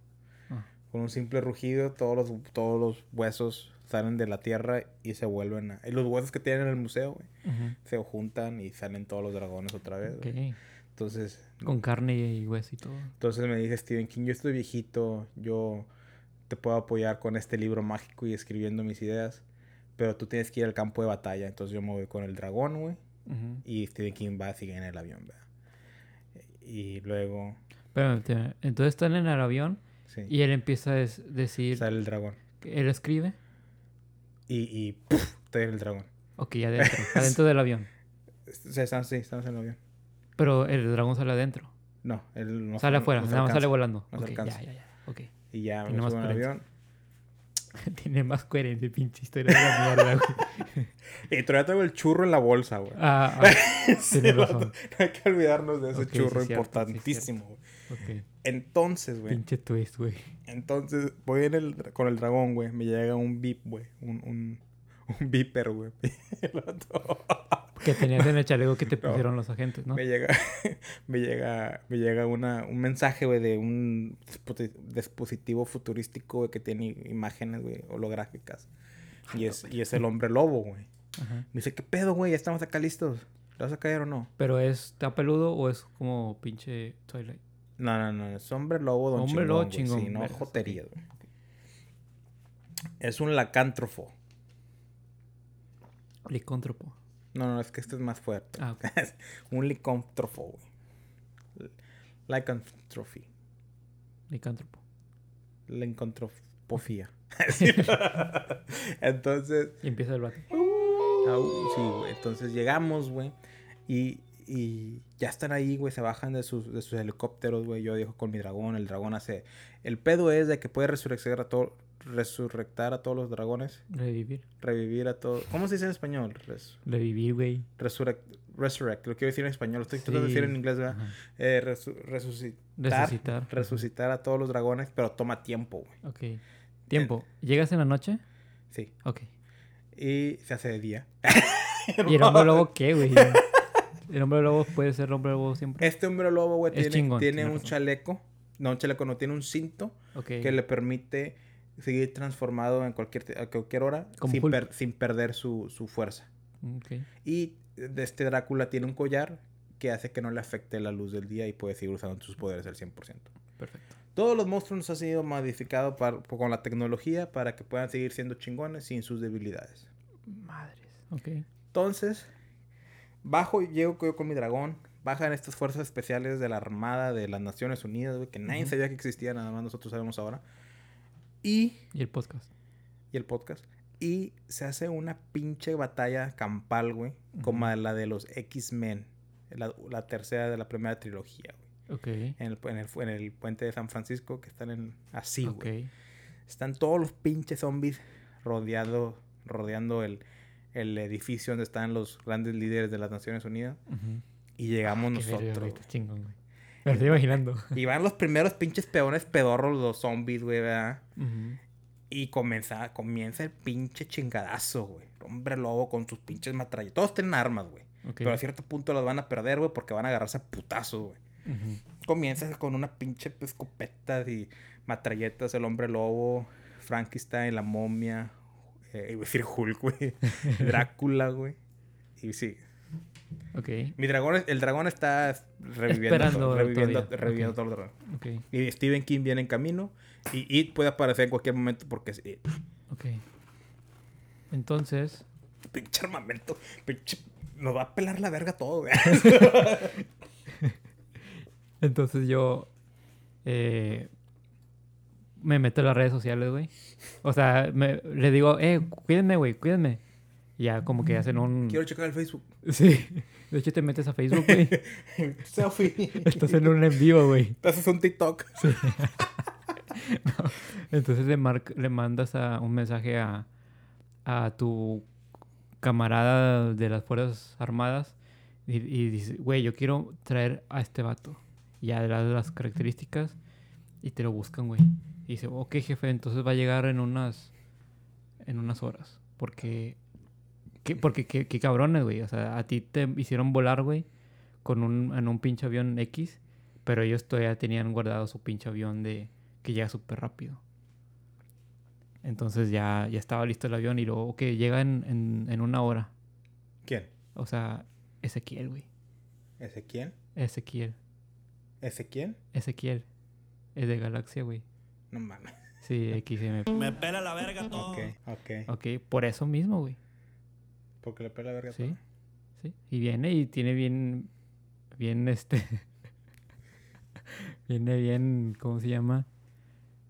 Ah. Con un simple rugido, todos los, todos los huesos salen de la tierra y se vuelven a... Y los huesos que tienen en el museo, güey, se juntan y salen todos los dragones otra vez. Ok. güey. Entonces, Con carne y hueso y todo. entonces me dice Stephen King, yo estoy viejito, yo te puedo apoyar con este libro mágico y escribiendo mis ideas, pero tú tienes que ir al campo de batalla. Entonces yo me voy con el dragón, güey, y Stephen King va a seguir en el avión, ¿verdad? Y luego, Pero, entonces están en el avión sí, y él empieza a decir sale el dragón. él escribe. Y, y ¡puf! estoy en el dragón. Ok, adentro. <laughs> adentro del avión. O sea, estamos, sí, estamos en el avión. Pero el dragón sale adentro. No, él no sale afuera, no nada más sale volando. no se ok, alcanza. ya, ya, ya. Ok. Y ya me subo en avión. <laughs> Tiene más coherencia, pinche historia de la mierda, güey. <laughs> Y todavía traigo el churro en la bolsa, güey. Ah, <laughs> ah, Sí, vato, razón. No hay que olvidarnos de ese churro sí, importantísimo, güey. ok. Entonces, güey. Pinche twist, güey. Entonces, voy en el, con el dragón, güey. Me llega un beep, güey. Un, un, un beeper, güey. Que tenías en el chaleco que te <laughs> No. pusieron los agentes, ¿no? Me llega, <laughs> me llega, me llega una, un mensaje, güey, de un disposi- dispositivo futurístico, güey, que tiene imágenes, güey, holográficas. Y es, y es el hombre lobo, güey. Me dice, ¿qué pedo, güey? Ya estamos acá listos. ¿Le vas a caer o no? Pero es, ¿está peludo o es como pinche Twilight? No, no, no. Es hombre lobo, don Hombre chingón, lobo chingón, Sí, no vergas, joterías, güey. Es un lacántrofo. Licántropo. No, no, es que este es más fuerte. Ah, ok. Es <laughs> un licántrofo, güey. Lycanthropy. Licántropo. Licantrofobia. <laughs> <laughs> Entonces, Y empieza el vato. au, sí, güey. Entonces llegamos, güey. Y, y ya están ahí, güey. Se bajan de sus, de sus helicópteros, güey. Yo digo con mi dragón. El dragón hace. El pedo es de que puede resurrectar a todo. Resurrectar a todos los dragones. Revivir. Revivir a todos. ¿Cómo se dice en español? Res, Revivir, güey. resurrect. Resurrect. Lo quiero decir en español. Lo estoy tratando de decir en inglés, ¿verdad? Eh, resu- resucitar. Resucitar. Resucitar a todos los dragones. Pero toma tiempo, güey. Ok. Tiempo. ¿Llegas en la noche? Sí. Ok. Y se hace de día. <laughs> ¿Y el hombre lobo qué, güey? <laughs> El hombre lobo puede ser hombre lobo siempre. Este hombre lobo, güey, tiene, chingón, tiene un razón. chaleco. No, un chaleco no, tiene un cinto Ok. que le permite seguir transformado en cualquier, a cualquier hora sin, per- sin perder su, su fuerza. Ok. Y de este Drácula tiene un collar que hace que no le afecte la luz del día y puede seguir usando sus poderes al 100%. Perfecto. Todos los monstruos nos han sido modificados con la tecnología para que puedan seguir siendo chingones sin sus debilidades. Madres. Ok. Entonces, bajo, llego yo con mi dragón. Bajan estas fuerzas especiales de la Armada de las Naciones Unidas, güey, que nadie sabía que existían, nada más nosotros sabemos ahora. Y, Y el podcast. y el podcast. Y se hace una pinche batalla campal, güey, como la de los X-Men, la, la tercera de la primera trilogía, güey. Ok. En el, en, el, en el puente de San Francisco, que están en así, güey. Están todos los pinches zombies rodeando, rodeando el, el edificio donde están los grandes líderes de las Naciones Unidas. Ujú. Y llegamos Ah, verga, nosotros. chingón, güey. Me lo estoy imaginando. Y van los primeros pinches peones pedorros, los zombies, güey, ¿verdad? Ujú. Y comienza, comienza el pinche chingadazo, güey. Hombre lobo con sus pinches matrallas. Todos tienen armas, güey. Pero a cierto punto las van a perder, güey, porque van a agarrarse a putazos, güey. Ujú. Comienza con una pinche escopeta y matralletas, el hombre lobo, Frankenstein, la momia, eh, iba a decir Hulk, güey, <laughs> Drácula, güey. Y sí, Ok. mi dragón, el dragón está reviviendo, Esperando todo, reviviendo, todavía. reviviendo todo el dragón. Ok. Y Stephen King viene en camino y It puede aparecer en cualquier momento porque es It. Ok. Entonces, pinche armamento. Pinche... Nos va a pelar la verga todo. <laughs> Entonces yo eh, me meto en las redes sociales, güey. O sea, me, le digo, eh, cuídenme, güey, cuídenme. Ya como que hacen un... Quiero checar el Facebook. <laughs> Sí. De hecho, te metes a Facebook, güey. <laughs> Selfie. Estás en un en vivo, güey. Te haces un TikTok. <laughs> Entonces le, mar- le mandas a, un mensaje a, a tu camarada de las Fuerzas Armadas y, y dices, güey, yo quiero traer a este vato. Y ya le das las características y te lo buscan, güey. Y dice, ok, jefe, entonces va a llegar en unas, en unas horas. Porque, ¿qué, porque qué, qué cabrones, güey. O sea, a ti te hicieron volar, güey, con un, en un pinche avión X, pero ellos todavía tenían guardado su pinche avión de que llega súper rápido. Entonces ya, ya estaba listo el avión y luego, ok, llega en, en, en una hora. ¿Quién? O sea, Ezequiel, güey. ¿Ezequiel? Ezequiel. ¿Ezequiel? Ezequiel. Es de Galaxia, güey. No mames. Sí, XM. Me pela la verga todo. Ok, ok. Ok, por eso mismo, güey. Porque le pela la verga Sí. todo. Sí. Y viene y tiene bien. Bien este. <laughs> viene bien. ¿Cómo se llama?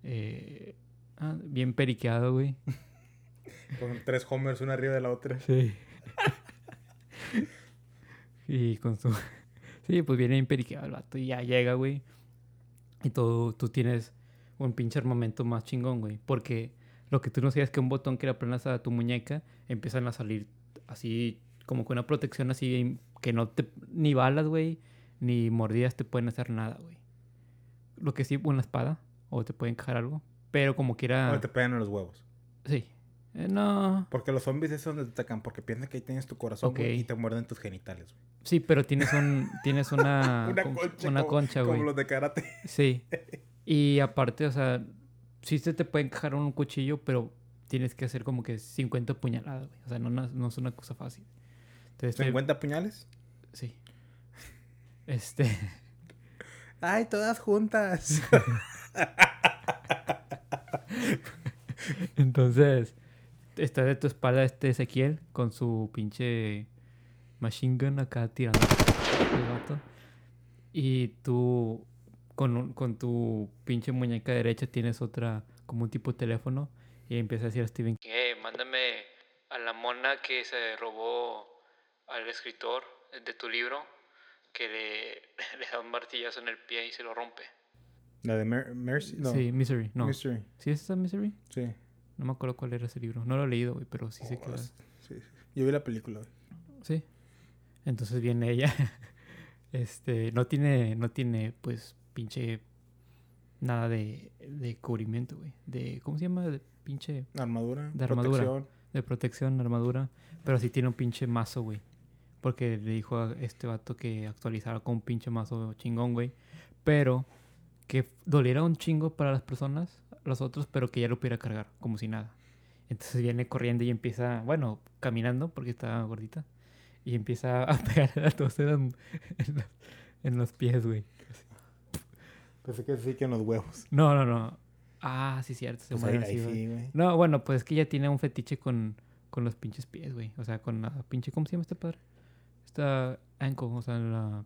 Eh, ah, bien periqueado, güey. <laughs> Con tres homers una arriba de la otra. Sí. <laughs> y con su. Sí, pues viene bien periqueado el vato. Y ya llega, güey. Y todo, tú tienes un pinche armamento más chingón, güey. Porque lo que tú no sabías es que un botón que le aplanas a tu muñeca empiezan a salir así, como con una protección así, que no te. Ni balas, güey, ni mordidas te pueden hacer nada, güey. Lo que sí, una espada, o te pueden encajar algo. Pero como quiera. O te pegan en los huevos. Sí. Eh, no. Porque los zombies es donde te atacan. Porque piensan que ahí tienes tu corazón güey, Ok. y te muerden tus genitales. güey. Sí, pero tienes un. Tienes una. <laughs> una concha. una como- concha, güey. Como los de karate. Sí. <laughs> Y aparte, o sea, sí se te puede encajar un cuchillo, pero tienes que hacer como que 50 puñaladas, güey. O sea, no, no, no es una cosa fácil. Entonces, te- ¿50 puñales? sí. <laughs> Este. ¡Ay, todas juntas! <laughs> Entonces, está de tu espalda este Ezequiel con su pinche machine gun acá tirando el vato. Y tú, con, con tu pinche muñeca derecha, tienes otra, como un tipo de teléfono. Y empieza a decir a Steven: Eh, mándame a la mona que se robó al escritor de tu libro, que le, <laughs> le da un martillazo en el pie y se lo rompe. ¿La de Mer- Mercy? No. Sí, Misery, no. Mystery. ¿Sí es esa Misery? Sí. No me acuerdo cuál era ese libro. No lo he leído, güey, pero sí sé que... Oh, era- sí, sí. Yo vi la película. güey. Sí. Entonces viene ella. <laughs> Este, no tiene, no tiene, pues, pinche... Nada de, de cubrimiento, güey. De, ¿cómo se llama? De pinche... Armadura. De armadura. protección. De protección, armadura. Pero sí tiene un pinche mazo, güey. Porque le dijo a este vato que actualizara con un pinche mazo chingón, güey. Pero que doliera un chingo para las personas, los otros, pero que ya lo pudiera cargar, como si nada. Entonces viene corriendo y empieza, bueno, caminando, porque está gordita. Y empieza a <laughs> pegar a todos en, los- en los, en los pies, güey. Pensé que sí que en los huevos. No, no, no. Ah, sí, cierto. Se Pues ahí, mueren ahí así, güey. sí, güey. No, bueno, pues es que ella tiene un fetiche con, con los pinches pies, güey. O sea, con la pinche... ¿Cómo se llama este padre? Esta ankle, o sea, la,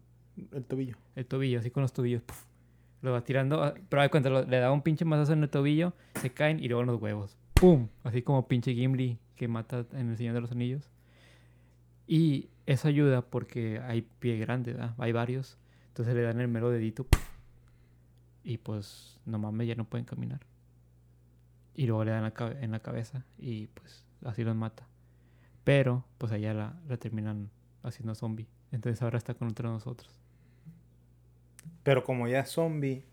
El tobillo. el tobillo, así con los tobillos. puf, lo va tirando, ah, pero hay cuenta, le da un pinche mazazo en el tobillo, se caen y luego en los huevos. ¡Pum! Así como pinche Gimli que mata en El Señor de los Anillos. Y eso ayuda porque hay pie grande, ¿verdad? Hay varios. Entonces le dan el mero dedito. ¡puf! Y pues, no mames, ya no pueden caminar. Y luego le dan la en la cabeza y pues así los mata. Pero, pues allá la, la terminan haciendo zombie. Entonces ahora está contra nosotros. Pero como ya es zombie,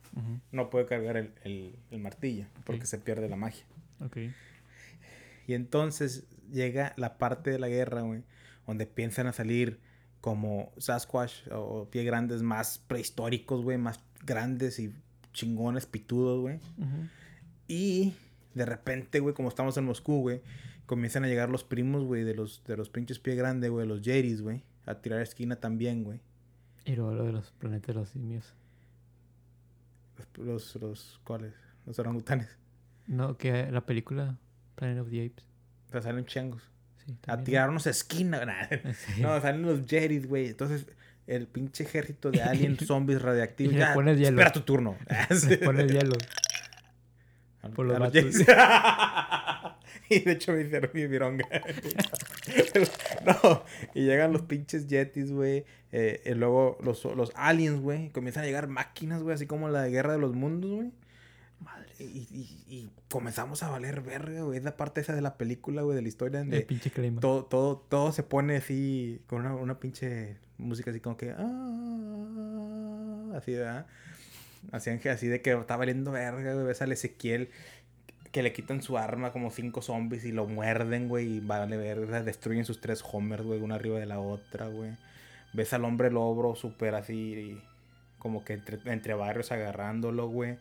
no puede cargar el, el- el martillo. Porque se pierde la magia. Ok. Y entonces llega la parte de la guerra, güey, donde piensan a salir como Sasquatch o pie grandes más prehistóricos, güey, más grandes y chingones, pitudos, güey. Y de repente, güey, como estamos en Moscú, güey, comienzan a llegar los primos, güey, de los, de los pinches pie grandes, güey, los Jerry's, güey, a tirar esquina también, güey. Y luego lo de los planetas de los simios. Los, los, ¿cuáles? Los orangutanes. No, que la película Planet of the Apes. O sea, salen changos. Sí, a tirarnos a esquina. <laughs> Sí. No, salen los Jerry's, güey. Entonces, el pinche ejército de aliens, <laughs> zombies. Y le pones hielo. espera tu turno. <laughs> Le pones hielo. <laughs> Por los y de hecho me hicieron mi vironga. no, y llegan los pinches Yetis, güey. eh, y luego los, los aliens, güey. Comienzan a llegar máquinas, güey, así como la guerra de los mundos, güey. Madre. Y, y- y comenzamos a valer verga, güey. Es la parte esa de la película, güey, de la historia El donde pinche clima. todo, todo, todo se pone así, con una, una pinche música así como que... ah, así, ¿verdad? Hacían así de que está valiendo verga, güey. Ves al Ezequiel que le quitan su arma como cinco zombies y lo muerden, güey. Y vale verga, destruyen sus tres homers, güey, una arriba de la otra, güey. Ves al hombre lobo súper así, como que entre, entre barrios agarrándolo, güey.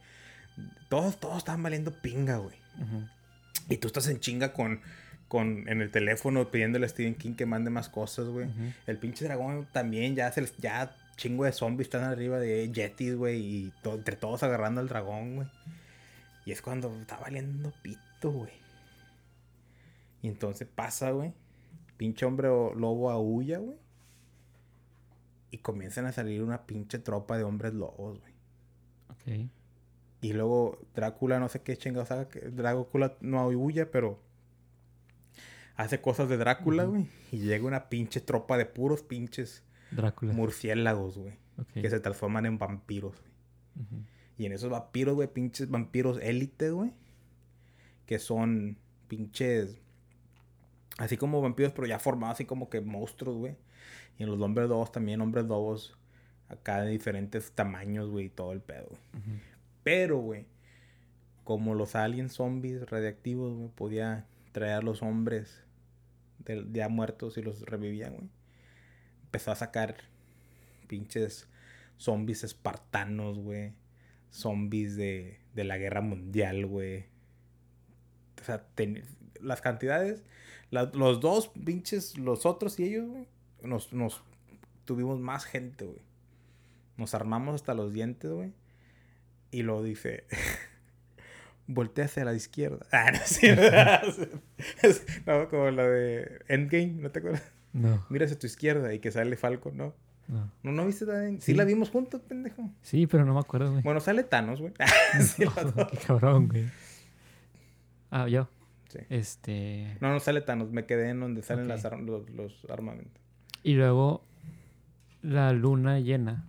Todos, todos estaban valiendo pinga, güey. Y tú estás en chinga con, con en el teléfono pidiéndole a Stephen King que mande más cosas, güey. El pinche dragón también ya se les, ya chingo de zombies están arriba de Yetis, güey, y to- entre todos agarrando al dragón, güey. Y es cuando está valiendo pito, güey. Y entonces pasa, güey. Pinche hombre lobo aúlla, güey. Y comienzan a salir una pinche tropa de hombres lobos, güey. Ok. Y luego Drácula, no sé qué chingados haga, Drácula no aúlla, pero hace cosas de Drácula, güey. Y llega una pinche tropa de puros pinches Drácula. murciélagos, güey. Que se transforman en vampiros, güey. Y en esos vampiros, güey, pinches vampiros élite, güey. Que son pinches. Así como vampiros, pero ya formados así como que monstruos, güey. Y en los hombres lobos también, hombres lobos. Acá de diferentes tamaños, güey, y todo el pedo, güey. Ujú. Pero, güey, como los aliens zombies radiactivos, güey, podía traer a los hombres del- ya muertos y los revivían, güey. Empezó a sacar pinches zombies espartanos, güey. Zombies de, de la guerra mundial, güey. O sea, las cantidades, los dos pinches, los otros y ellos, güey, nos, nos tuvimos más gente, güey. Nos armamos hasta los dientes, güey. Y lo dice. <laughs> Voltea hacia la izquierda. <laughs> Ah, no, sí, <laughs> no, como la de Endgame, ¿no te acuerdas? No, Mira hacia tu izquierda y que sale Falcon, ¿no? no. ¿No, no viste de... Sí. Sí. la vimos juntos, pendejo. Sí, pero no me acuerdo, güey. Bueno, sale Thanos, güey. <laughs> Sí, dos. Qué cabrón, güey. Ah, yo. Sí. Este. No, no sale Thanos. Me quedé en donde salen Ok. las ar- los, los armamentos. Y luego la luna llena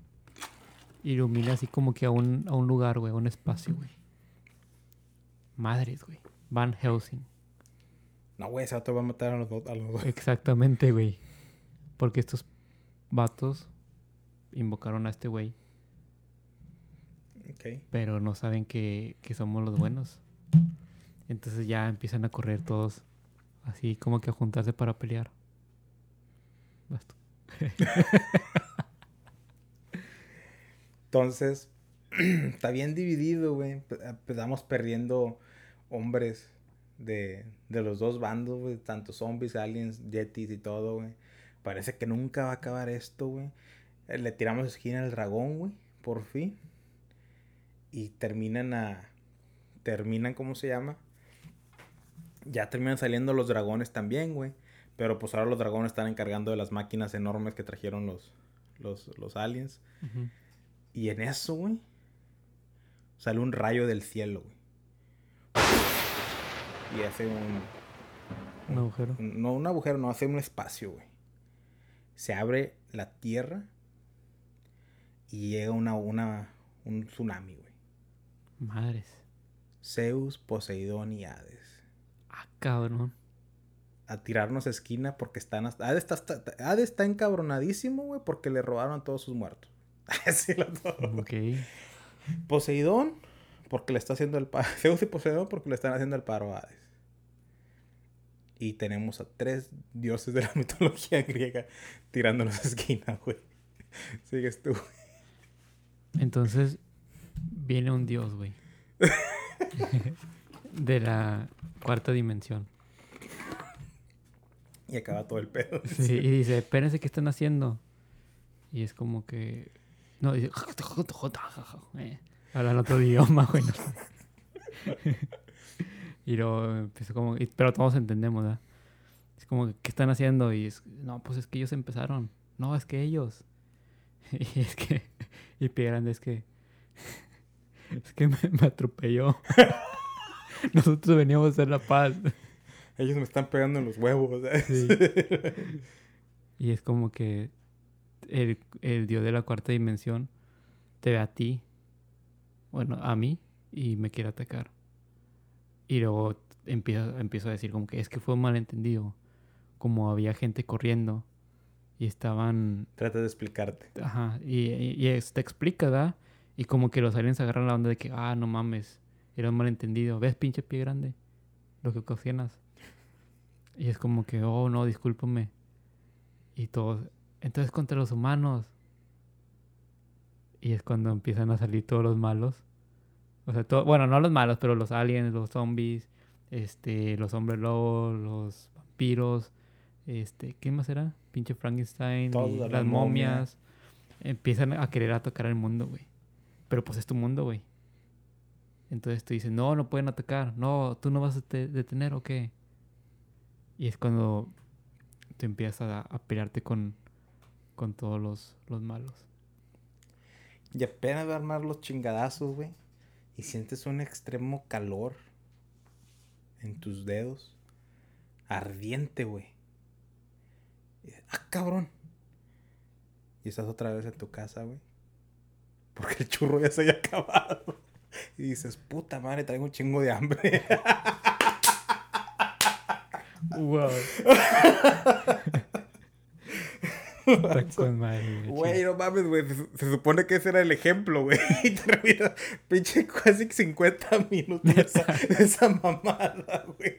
ilumina así como que a un, a un lugar, güey, a un espacio, güey. Madres, güey. Van Helsing. No, güey, ese otro va a matar a los dos. A los dos. Exactamente, güey. Porque estos vatos invocaron a este güey, Ok. pero no saben que, que somos los buenos. Entonces ya empiezan a correr todos así como que a juntarse para pelear. Vas tú. <laughs> Entonces, <clears throat> está bien dividido, güey. Empe- Empezamos perdiendo hombres de, de los dos bandos, güey. Tanto zombies, aliens, yetis y todo, güey. Parece que nunca va a acabar esto, güey. Eh, Le tiramos esquina al dragón, güey. Por fin. Y terminan a... Terminan, ¿cómo se llama? Ya terminan saliendo los dragones también, güey. Pero pues ahora los dragones están encargando de las máquinas enormes que trajeron los, los, los aliens. Y en eso, güey, sale un rayo del cielo, güey. Y hace un, Un agujero. un- No un agujero, no, hace un espacio, güey. Se abre la tierra y llega una, una, un tsunami, güey. Madres. Zeus, Poseidón y Hades. Ah, cabrón. A tirarnos a esquina porque están... hasta- Hades está, está- Hades está encabronadísimo, güey, porque le robaron a todos sus muertos. <laughs> Así los dos. Ok. Poseidón, porque le está haciendo el paro. <laughs> Zeus y Poseidón, porque le están haciendo el paro a Hades. Y tenemos a tres dioses de la mitología griega tirándonos a esquina, güey. Sigues tú. Entonces viene un dios, güey. de la cuarta dimensión. Y acaba todo el pedo. Sí, y dice, espérense, ¿qué están haciendo? Y es como que... No, dice... eh, Hablan otro idioma, güey. Y luego empezó como... y- Pero todos entendemos, ¿verdad? Es como, ¿qué están haciendo? Y es, no, pues es que ellos empezaron. No, es que ellos. <laughs> Y es que, <laughs> y pie grande es que, <laughs> es que me, me atropelló. Nosotros veníamos a hacer la paz. Ellos me están pegando en los huevos. Y es como que el, el dios de la cuarta dimensión te ve a ti, bueno, a mí, y me quiere atacar. Y luego empiezo, empiezo a decir como que es que fue un malentendido. Como había gente corriendo y estaban... Trata de explicarte. Ajá, y, y, y es- te explica, ¿verdad? Y como que los aliens agarran la onda de que, ah, no mames, era un malentendido. ¿Ves, pinche pie grande? Lo que ocasionas. Y es como que, oh, no, discúlpame. Y todos, entonces contra los humanos. Y es cuando empiezan a salir todos los malos. O sea, todo, bueno, no los malos, pero los aliens, los zombies, este, los hombres lobos, los vampiros, este, ¿qué más era? Pinche Frankenstein, la las momia. momias. Empiezan a querer atacar el mundo, güey. Pero pues es tu mundo, güey. Entonces tú dices, no, no pueden atacar. No, tú no vas a te- detener o qué. Y es cuando te empiezas a, a pelearte con, con todos los, los malos. Y apenas va a armar los chingadazos, güey. Y sientes un extremo calor en tus dedos. Ardiente, güey. Ah, cabrón. Y estás otra vez en tu casa, güey. Porque el churro ya se haya acabado. Y dices, puta madre, traigo un chingo de hambre. Wow. <laughs> Está con madre, Güey, no mames, güey. Se, se supone que ese era el ejemplo, güey. <laughs> Y termina pinche casi 50 minutos de esa, de esa mamada, güey.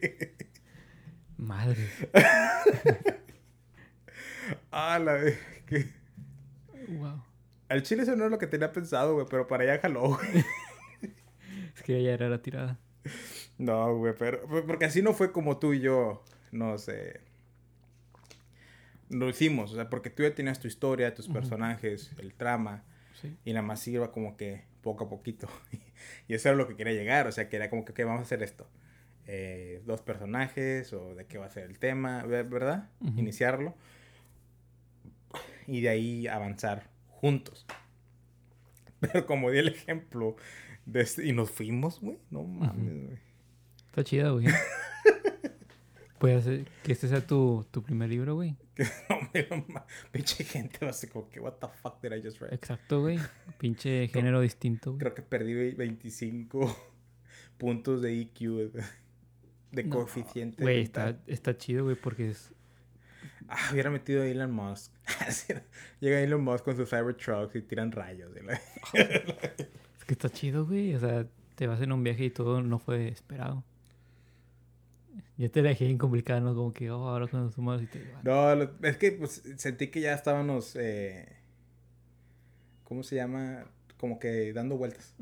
Madre. <laughs> Ah, la de... que- Wow. Al chile eso no es lo que tenía pensado, güey, pero para allá jaló, güey. <laughs> Es que ya era la tirada. No, güey, pero... Porque así no fue como tú y yo nos... eh, lo hicimos, o sea, porque tú ya tenías tu historia, tus personajes, el trama, Sí. y nada más iba como que poco a poquito. <laughs> y eso era lo que quería llegar, o sea, que era como que, ok, vamos a hacer esto. Eh, dos personajes, o de qué va a ser el tema, ve- ¿verdad? Ujú. Iniciarlo. Y de ahí avanzar juntos. <laughs> Pero como di el ejemplo, de este- y nos fuimos, güey, no mames, güey. Está chida, güey. <laughs> Puede ser que este sea tu, tu primer libro, güey. <laughs> No Pinche gente va a ser como que, what the fuck did I just write? Exacto, güey. Pinche <laughs> género distinto, güey. Creo que perdí ve- 25 <laughs> puntos de IQ, güey, de No, coeficiente. Güey, está, está chido, güey, porque es... Ah, hubiera metido a Elon Musk. Llega Elon Musk con sus Cybertrucks y tiran rayos. y la- Es que está chido, güey. O sea, te vas en un viaje y todo no fue esperado. Ya te dejé bien complicada, ¿no? Como que, oh, ahora cuando sumas y te... No, lo- es que pues, sentí que ya estábamos. eh, ¿Cómo se llama? Como que dando vueltas.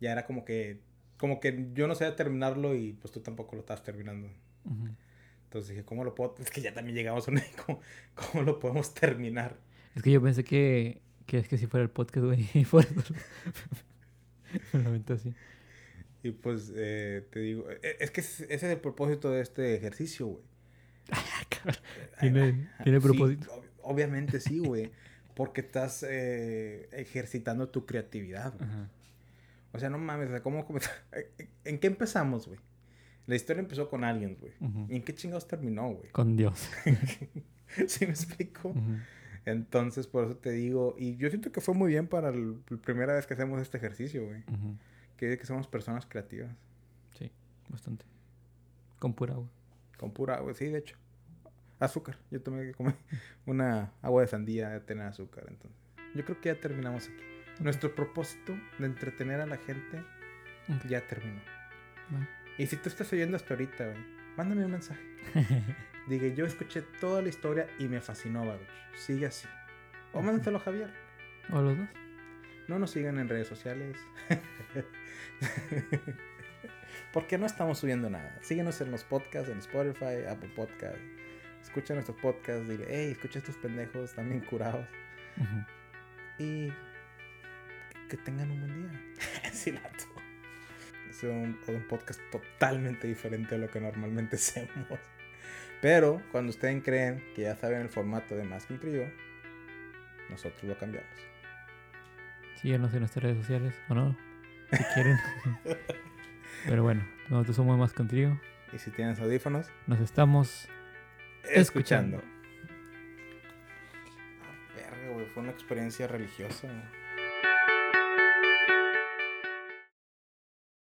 Ya era como que. Como que yo no sabía terminarlo y pues tú tampoco lo estás terminando. Entonces dije, ¿cómo lo puedo.? Es que ya también llegamos a un. <laughs> ¿Cómo, cómo lo podemos terminar? Es que yo pensé que, que es que si fuera el podcast, güey, <laughs> <laughs> aventé así. Y pues eh, te digo. eh, Es que ese es el propósito de este ejercicio, güey. <laughs> Tiene, tiene Sí, propósito. ob- obviamente sí, güey. Porque estás eh, ejercitando tu creatividad. güey. Ajá. O sea, no mames, ¿cómo, cómo- <laughs> ¿En qué empezamos, güey? La historia empezó con aliens, güey. ¿Y en qué chingados terminó, güey? Con Dios. <laughs> ¿Sí me explico? Entonces, por eso te digo, y yo siento que fue muy bien para la primera vez que hacemos este ejercicio, güey. Ujú. Que, que somos personas creativas. Sí, bastante. Con pura agua. Con pura agua, sí, de hecho. Azúcar. Yo tomé que comer <laughs> una agua de sandía, tener azúcar, entonces. Yo creo que ya terminamos aquí. Nuestro propósito de entretener a la gente ya terminó. Bueno. Y si tú estás oyendo hasta ahorita, güey, mándame un mensaje. <laughs> Diga, yo escuché toda la historia y me fascinó, Baruch. Sigue así. O Ujú. mándaselo a Javier. ¿O los dos? No nos sigan en redes sociales. <laughs> <laughs> Porque no estamos subiendo nada. Síguenos en los podcasts, en Spotify, Apple Podcasts. Escucha nuestros podcasts. Dile, hey, escucha estos pendejos, están bien curados. Y que tengan un buen día. <laughs> Es un, un podcast totalmente diferente a lo que normalmente <laughs> hacemos. Pero cuando ustedes creen que ya saben el formato de Más que un trío, nosotros lo cambiamos. Síguenos en nuestras redes sociales, o no, si quieren. <laughs> Pero bueno, nosotros somos Más trío. Y si tienes audífonos, Nos estamos escuchando. Ah, verga, güey, fue una experiencia religiosa.